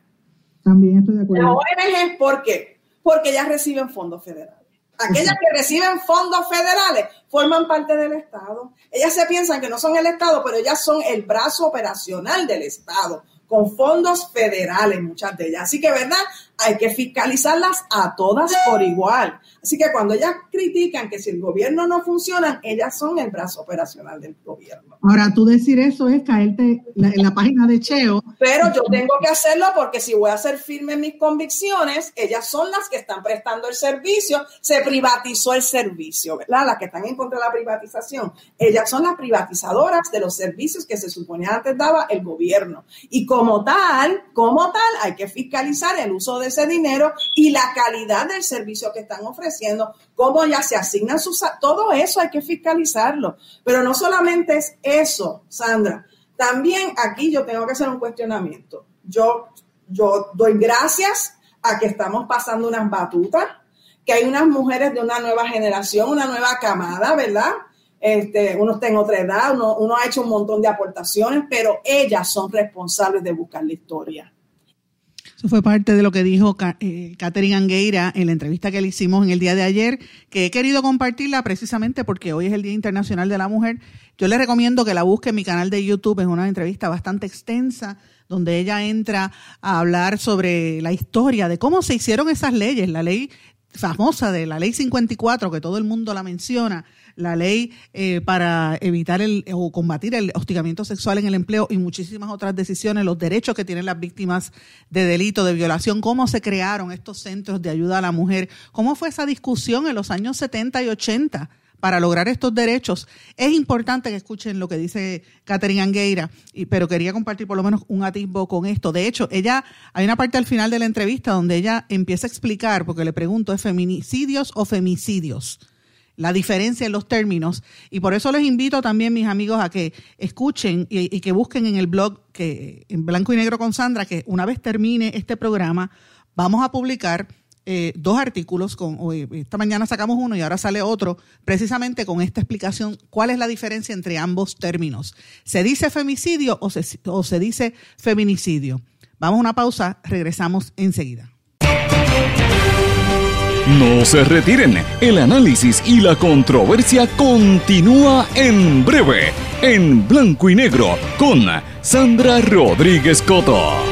También estoy de acuerdo. La ONG, ¿por qué? Porque ellas reciben fondos federales. Aquellas que reciben fondos federales forman parte del Estado. Ellas se piensan que no son el Estado, pero ellas son el brazo operacional del Estado, con fondos federales, muchas de ellas. Así que, ¿verdad? Hay que fiscalizarlas a todas por igual. Así que cuando ellas critican que si el gobierno no funciona, ellas son el brazo operacional del gobierno. Ahora, tú decir eso es caerte en la página de Cheo. Pero yo tengo que hacerlo porque si voy a ser firme en mis convicciones, ellas son las que están prestando el servicio. Se privatizó el servicio, ¿verdad? Las que están en contra de la privatización. Ellas son las privatizadoras de los servicios que se suponía antes daba el gobierno. Y como tal, como tal, hay que fiscalizar el uso de ese dinero y la calidad del servicio que están ofreciendo cómo ya se asignan sus... Todo eso hay que fiscalizarlo. Pero no solamente es eso, Sandra. También aquí yo tengo que hacer un cuestionamiento. Yo, yo doy gracias a que estamos pasando unas batutas, que hay unas mujeres de una nueva generación, una nueva camada, ¿verdad? Este, uno está en otra edad, uno ha hecho un montón de aportaciones, pero ellas son responsables de buscar la historia Eso fue parte de lo que dijo eh, Catherine Angueira en la entrevista que le hicimos en el día de ayer, que he querido compartirla precisamente porque hoy es el Día Internacional de la Mujer. Yo le recomiendo que la busque en mi canal de YouTube, es una entrevista bastante extensa donde ella entra a hablar sobre la historia de cómo se hicieron esas leyes, la ley famosa de la ley 54, que todo el mundo la menciona, la ley eh, para evitar el, o combatir el hostigamiento sexual en el empleo y muchísimas otras decisiones, los derechos que tienen las víctimas de delito, de violación, cómo se crearon estos centros de ayuda a la mujer, cómo fue esa discusión en los años 70 y 80 para lograr estos derechos. Es importante que escuchen lo que dice Catherine Angueira, pero quería compartir por lo menos un atisbo con esto. De hecho, ella, hay una parte al final de la entrevista donde ella empieza a explicar, porque le pregunto, ¿es feminicidios o femicidios? la diferencia en los términos. Y por eso les invito también, mis amigos, a que escuchen y, que busquen en el blog que en blanco y negro con Sandra, que una vez termine este programa, vamos a publicar eh, dos artículos. Con, hoy, esta mañana sacamos uno y ahora sale otro, precisamente con esta explicación, cuál es la diferencia entre ambos términos. ¿Se dice femicidio o se, o se dice feminicidio? Vamos a una pausa, regresamos enseguida. No se retiren, el análisis y la controversia continúa en breve, en blanco y negro, con Sandra Rodríguez Coto.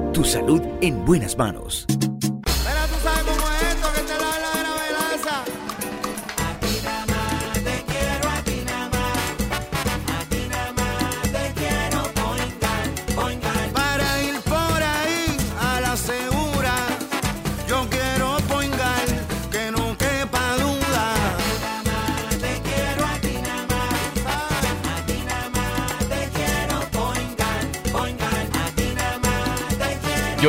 Tu salud en buenas manos.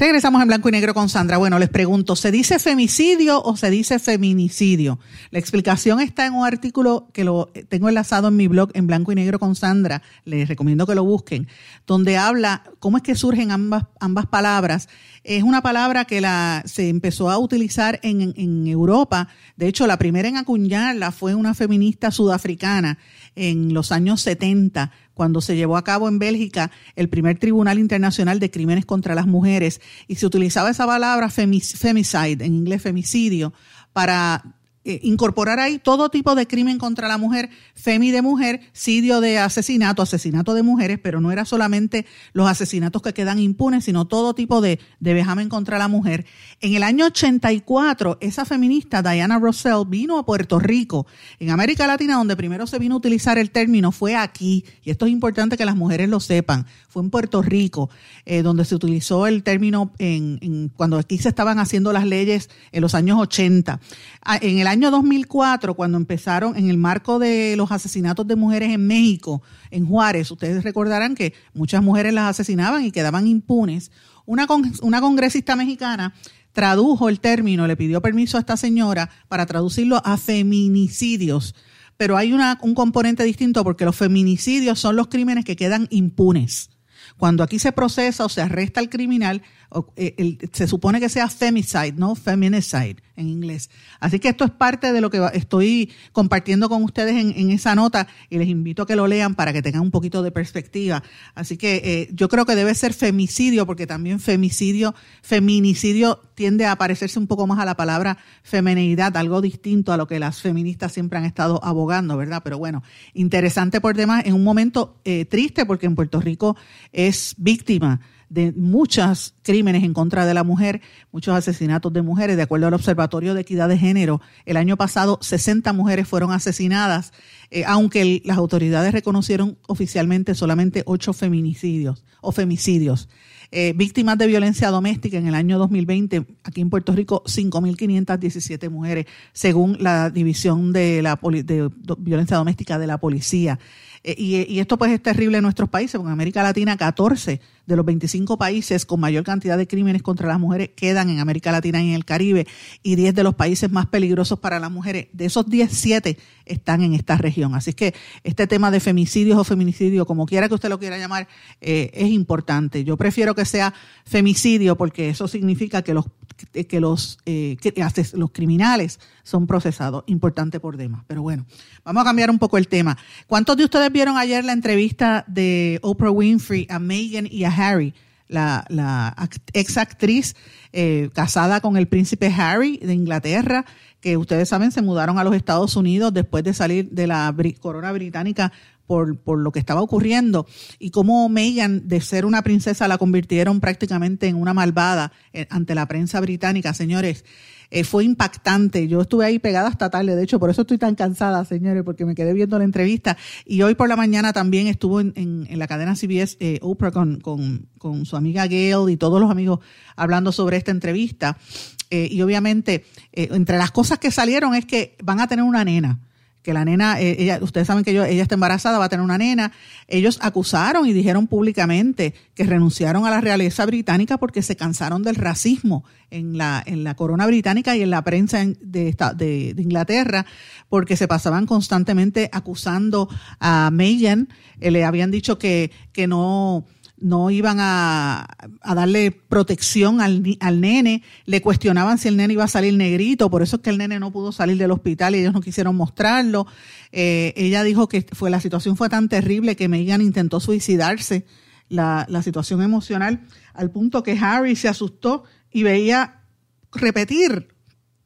Regresamos en blanco y negro con Sandra. Bueno, les pregunto, ¿se dice femicidio o se dice feminicidio? La explicación está en un artículo que lo tengo enlazado en mi blog en blanco y negro con Sandra. Les recomiendo que lo busquen, donde habla cómo es que surgen ambas, ambas palabras. Es una palabra que la, se empezó a utilizar en, en Europa. De hecho, la primera en acuñarla fue una feminista sudafricana en los años 70 cuando se llevó a cabo en Bélgica el primer Tribunal Internacional de Crímenes contra las Mujeres y se utilizaba esa palabra femicide, en inglés femicidio, para eh, incorporar ahí todo tipo de crimen contra la mujer, femi de mujer, sidio de asesinato, asesinato de mujeres, pero no era solamente los asesinatos que quedan impunes, sino todo tipo de, de vejamen contra la mujer. En el año 84, esa feminista, Diana Russell, vino a Puerto Rico. En América Latina, donde primero se vino a utilizar el término, fue aquí, y esto es importante que las mujeres lo sepan, fue en Puerto Rico, eh, donde se utilizó el término en, cuando aquí se estaban haciendo las leyes en los años 80. Ah, en el año 2004, cuando empezaron en el marco de los asesinatos de mujeres en México, en Juárez, ustedes recordarán que muchas mujeres las asesinaban y quedaban impunes. Una, una congresista mexicana tradujo el término, le pidió permiso a esta señora para traducirlo a feminicidios. Pero hay una, un componente distinto porque los feminicidios son los crímenes que quedan impunes. Cuando aquí se procesa o se arresta al criminal, eh, se supone que sea femicide, no feminicide en inglés. Así que esto es parte de lo que estoy compartiendo con ustedes en, esa nota y les invito a que lo lean para que tengan un poquito de perspectiva. Así que eh, yo creo que debe ser femicidio porque también femicidio, feminicidio tiende a parecerse un poco más a la palabra femenidad, algo distinto a lo que las feministas siempre han estado abogando, ¿verdad? Pero bueno, interesante por demás, en un momento eh, triste porque en Puerto Rico es víctima de muchos crímenes en contra de la mujer, muchos asesinatos de mujeres. De acuerdo al Observatorio de Equidad de Género, el año pasado 60 mujeres fueron asesinadas, eh, aunque las autoridades reconocieron oficialmente solamente 8 feminicidios o femicidios. Eh, víctimas de violencia doméstica en el año 2020, aquí en Puerto Rico, 5.517 mujeres, según la División de, la de Violencia Doméstica de la Policía. Eh, y, esto pues es terrible en nuestros países, porque en América Latina 14 de los 25 países con mayor cantidad de crímenes contra las mujeres quedan en América Latina y en el Caribe, y 10 de los países más peligrosos para las mujeres, de esos 10, 7 están en esta región. Así que este tema de femicidios o feminicidio, como quiera que usted lo quiera llamar, eh, es importante. Yo prefiero que sea femicidio porque eso significa que los que los, eh, los criminales son procesados. Importante por demás. Pero bueno, vamos a cambiar un poco el tema. ¿Cuántos de ustedes vieron ayer la entrevista de Oprah Winfrey a Meghan y a Harry? La, la ex actriz eh, casada con el príncipe Harry de Inglaterra, que ustedes saben se mudaron a los Estados Unidos después de salir de la corona británica por, por, lo que estaba ocurriendo y cómo Meghan, de ser una princesa, la convirtieron prácticamente en una malvada eh, ante la prensa británica. Señores, eh, fue impactante. Yo estuve ahí pegada hasta tarde, de hecho, por eso estoy tan cansada, señores, porque me quedé viendo la entrevista. Y hoy por la mañana también estuvo en, la cadena CBS eh, Oprah con, su amiga Gail y todos los amigos hablando sobre esta entrevista. Eh, y obviamente, entre las cosas que salieron es que van a tener una nena que la nena, eh, ella, ustedes saben que ella está embarazada, va a tener una nena. Ellos acusaron y dijeron públicamente que renunciaron a la realeza británica porque se cansaron del racismo en la, en la corona británica y en la prensa de, de, de Inglaterra, porque se pasaban constantemente acusando a Meghan. Eh, le habían dicho que, que no no iban a, darle protección al, al, nene, le cuestionaban si el nene iba a salir negrito, por eso es que el nene no pudo salir del hospital y ellos no quisieron mostrarlo. Eh, ella dijo que fue la situación fue tan terrible que Megan intentó suicidarse, la, la situación emocional, al punto que Harry se asustó y veía repetir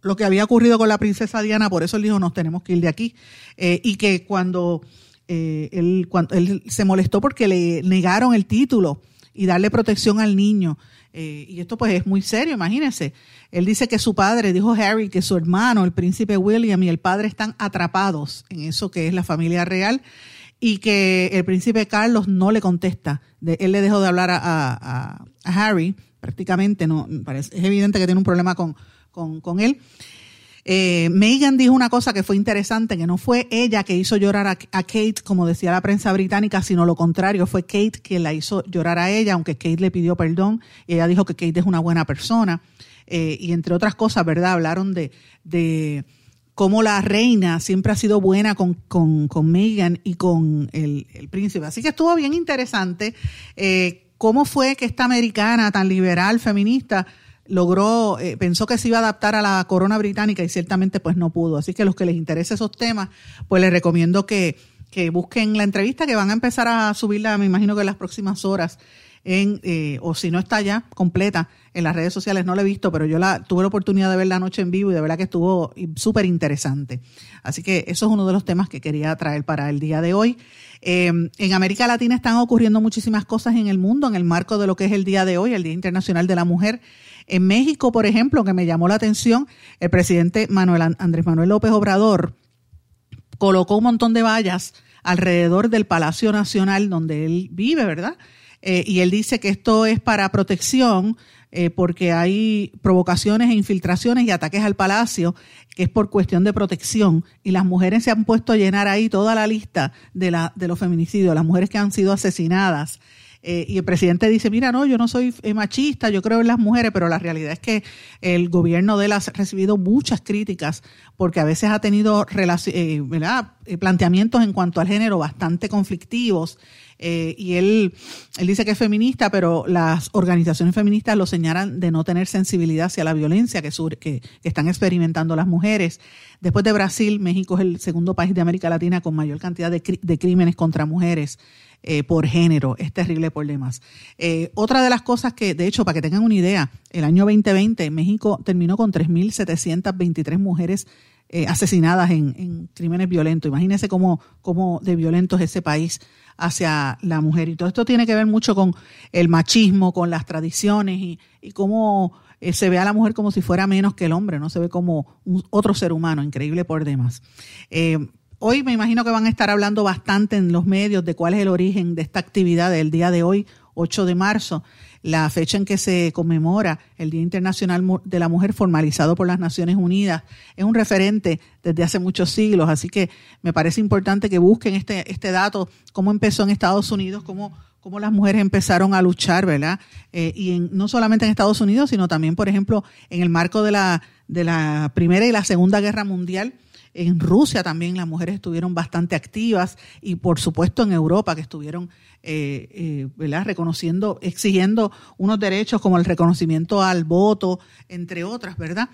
lo que había ocurrido con la princesa Diana, por eso él dijo, nos tenemos que ir de aquí. Eh, y que cuando eh, él, cuando, él se molestó porque le negaron el título y darle protección al niño. Eh, y esto pues es muy serio, imagínense. Él dice que su padre, dijo Harry, que su hermano, el príncipe William y el padre están atrapados en eso que es la familia real y que el príncipe Carlos no le contesta. él le dejó de hablar a, Harry, prácticamente, no, es evidente que tiene un problema con, con, con él. Eh, Megan dijo una cosa que fue interesante, que no fue ella que hizo llorar a, Kate, como decía la prensa británica, sino lo contrario, fue Kate quien la hizo llorar a ella, aunque Kate le pidió perdón y ella dijo que Kate es una buena persona. Eh, y entre otras cosas, ¿verdad? Hablaron de, cómo la reina siempre ha sido buena con, Meghan y con el, príncipe. Así que estuvo bien interesante eh, cómo fue que esta americana tan liberal, feminista, logró, eh, pensó que se iba a adaptar a la corona británica y ciertamente pues no pudo. Así que los que les interesa esos temas, pues les recomiendo que, que busquen la entrevista que van a empezar a subirla, me imagino que en las próximas horas, en, eh, o si no está ya completa en las redes sociales, no la he visto, pero yo la tuve la oportunidad de verla anoche en vivo y de verdad que estuvo súper interesante. Así que eso es uno de los temas que quería traer para el día de hoy. Eh, en América Latina están ocurriendo muchísimas cosas en el mundo en el marco de lo que es el día de hoy, el Día Internacional de la Mujer. En México, por ejemplo, que me llamó la atención, el presidente Manuel Andrés Manuel López Obrador colocó un montón de vallas alrededor del Palacio Nacional donde él vive, ¿verdad? Eh, y él dice que esto es para protección eh, porque hay provocaciones e infiltraciones y ataques al palacio, que es por cuestión de protección. Y las mujeres se han puesto a llenar ahí toda la lista de, los feminicidios, las mujeres que han sido asesinadas. Eh, y el presidente dice, mira, no, yo no soy eh, machista, yo creo en las mujeres, pero la realidad es que el gobierno de él ha recibido muchas críticas porque a veces ha tenido eh, eh, planteamientos en cuanto al género bastante conflictivos. Eh, y él, él dice que es feminista, pero las organizaciones feministas lo señalan de no tener sensibilidad hacia la violencia que, que, están experimentando las mujeres. Después de Brasil, México es el segundo país de América Latina con mayor cantidad de, de crímenes contra mujeres. Eh, por género. Es terrible por demás. Eh, otra de las cosas que, de hecho, para que tengan una idea, el año 2020 México terminó con 3.723 mujeres eh, asesinadas en, crímenes violentos. Imagínense cómo, cómo de violento es ese país hacia la mujer. Y todo esto tiene que ver mucho con el machismo, con las tradiciones y, cómo se ve a la mujer como si fuera menos que el hombre, no se ve como otro ser humano, increíble por demás. Hoy me imagino que van a estar hablando bastante en los medios de cuál es el origen de esta actividad del día de hoy, 8 de marzo, la fecha en que se conmemora el Día Internacional de la Mujer formalizado por las Naciones Unidas. Es un referente desde hace muchos siglos, así que me parece importante que busquen este, este dato, cómo empezó en Estados Unidos, cómo, cómo las mujeres empezaron a luchar, ¿verdad? Eh, y no solamente en Estados Unidos, sino también, por ejemplo, en el marco de la, de la Primera y la Segunda Guerra Mundial en Rusia también las mujeres estuvieron bastante activas y por supuesto en Europa que estuvieron eh, eh, reconociendo, exigiendo unos derechos como el reconocimiento al voto, entre otras, ¿verdad?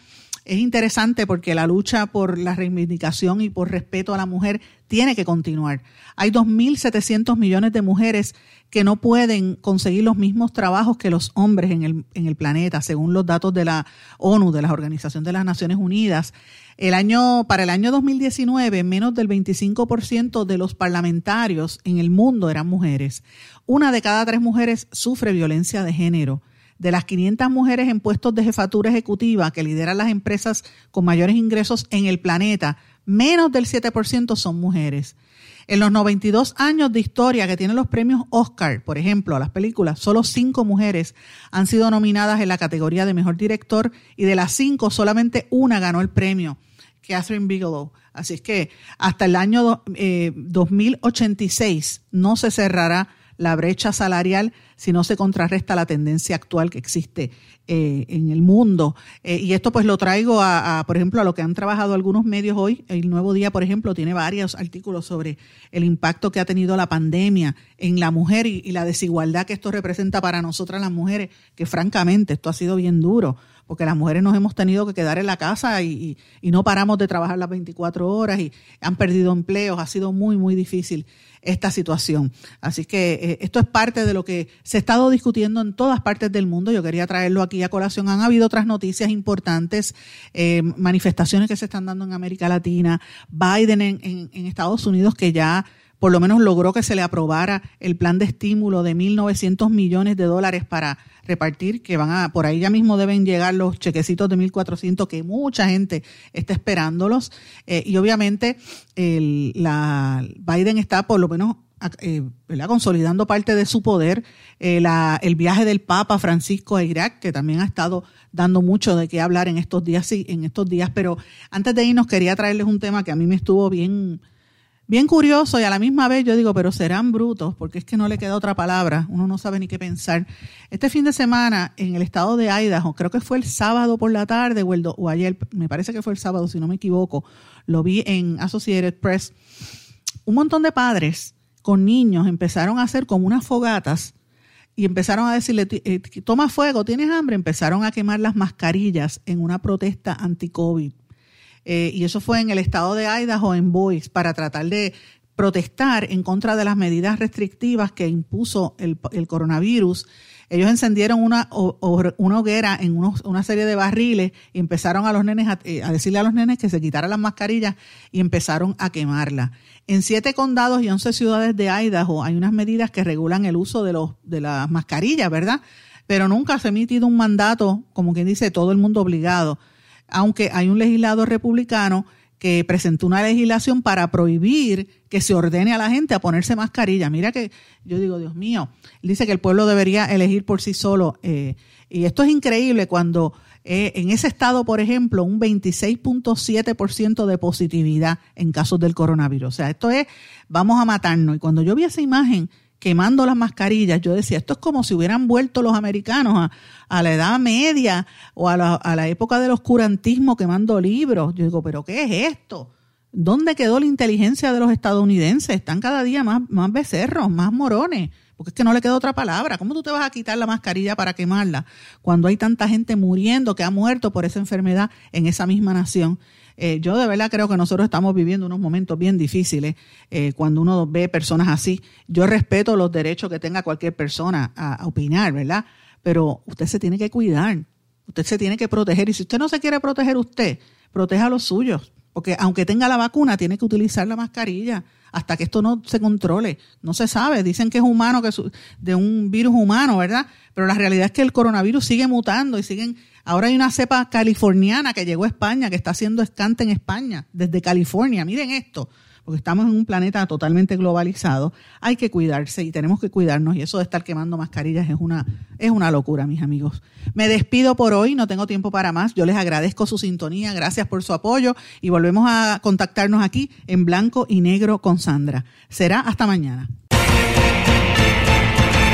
Es interesante porque la lucha por la reivindicación y por respeto a la mujer tiene que continuar. Hay 2.700 millones de mujeres que no pueden conseguir los mismos trabajos que los hombres en el, en el planeta, según los datos de la ONU, de la Organización de las Naciones Unidas. El año, para el año 2019, menos del 25% de los parlamentarios en el mundo eran mujeres. Una de cada tres mujeres sufre violencia de género. De las 500 mujeres en puestos de jefatura ejecutiva que lideran las empresas con mayores ingresos en el planeta, menos del 7% son mujeres. En los 92 años de historia que tienen los premios Oscar, por ejemplo, a las películas, solo cinco mujeres han sido nominadas en la categoría de mejor director y de las cinco solamente una ganó el premio, Catherine Bigelow. Así es que hasta el año 2086 eh, no se cerrará la brecha salarial si no se contrarresta la tendencia actual que existe eh, en el mundo. Eh, y esto pues lo traigo a, por ejemplo, a lo que han trabajado algunos medios hoy. El Nuevo Día, por ejemplo, tiene varios artículos sobre el impacto que ha tenido la pandemia en la mujer y, y la desigualdad que esto representa para nosotras las mujeres, que francamente esto ha sido bien duro porque las mujeres nos hemos tenido que quedar en la casa y, no paramos de trabajar las 24 horas y han perdido empleos. Ha sido muy, muy difícil esta situación. Así que eh, esto es parte de lo que se ha estado discutiendo en todas partes del mundo. Yo quería traerlo aquí a colación. Han habido otras noticias importantes, eh, manifestaciones que se están dando en América Latina, Biden en, en Estados Unidos que ya por lo menos logró que se le aprobara el plan de estímulo de 1.900 millones de dólares para repartir, que van a, por ahí ya mismo deben llegar los chequecitos de 1.400 que mucha gente está esperándolos. Eh, y obviamente el, la, Biden está por lo menos eh, consolidando parte de su poder. Eh, la, el viaje del Papa Francisco a Irak, que también ha estado dando mucho de qué hablar en estos días, en estos días. Pero antes de irnos quería traerles un tema que a mí me estuvo bien bien curioso y a la misma vez yo digo, pero serán brutos, porque es que no le queda otra palabra, uno no sabe ni qué pensar. Este fin de semana en el estado de Idaho, creo que fue el sábado por la tarde o, ayer, me parece que fue el sábado si no me equivoco, lo vi en Associated Press, un montón de padres con niños empezaron a hacer como unas fogatas y empezaron a decirle, eh, toma fuego, tienes hambre, empezaron a quemar las mascarillas en una protesta anti-COVID. Eh, y eso fue en el estado de Idaho, en Boise, para tratar de protestar en contra de las medidas restrictivas que impuso el, coronavirus. Ellos encendieron una, una hoguera en una serie de barriles y empezaron a los nenes eh, a, decirle a los nenes que se quitaran las mascarillas y empezaron a quemarla. En siete condados y once ciudades de Idaho hay unas medidas que regulan el uso de, los, de las mascarillas, ¿verdad? Pero nunca se ha emitido un mandato, como quien dice, todo el mundo obligado aunque hay un legislador republicano que presentó una legislación para prohibir que se ordene a la gente a ponerse mascarilla. Mira que yo digo, Dios mío, dice que el pueblo debería elegir por sí solo. Eh, y esto es increíble cuando eh, en ese estado, por ejemplo, un 26.7% de positividad en casos del coronavirus. O sea, esto es, vamos a matarnos. Y cuando yo vi esa imagen, quemando las mascarillas, yo decía, esto es como si hubieran vuelto los americanos a, la Edad Media o a la, a la, época del oscurantismo quemando libros. Yo digo, pero ¿qué es esto? ¿Dónde quedó la inteligencia de los estadounidenses? Están cada día más, más becerros, más morones, porque es que no le queda otra palabra. ¿Cómo tú te vas a quitar la mascarilla para quemarla cuando hay tanta gente muriendo que ha muerto por esa enfermedad en esa misma nación? Eh, yo de verdad creo que nosotros estamos viviendo unos momentos bien difíciles eh, cuando uno ve personas así. Yo respeto los derechos que tenga cualquier persona a opinar, ¿verdad? Pero usted se tiene que cuidar, usted se tiene que proteger y si usted no se quiere proteger usted, proteja a los suyos porque aunque tenga la vacuna, tiene que utilizar la mascarilla hasta que esto no se controle. No se sabe. Dicen que es humano, que es de un virus humano, ¿verdad? Pero la realidad es que el coronavirus sigue mutando y siguen. Ahora hay una cepa californiana que llegó a España, que está haciendo escante en España, desde California. Miren esto porque estamos en un planeta totalmente globalizado, hay que cuidarse y tenemos que cuidarnos y eso de estar quemando mascarillas es una, es una locura, mis amigos. Me despido por hoy, no tengo tiempo para más, yo les agradezco su sintonía, gracias por su apoyo y volvemos a contactarnos aquí en blanco y negro con Sandra. Será hasta mañana.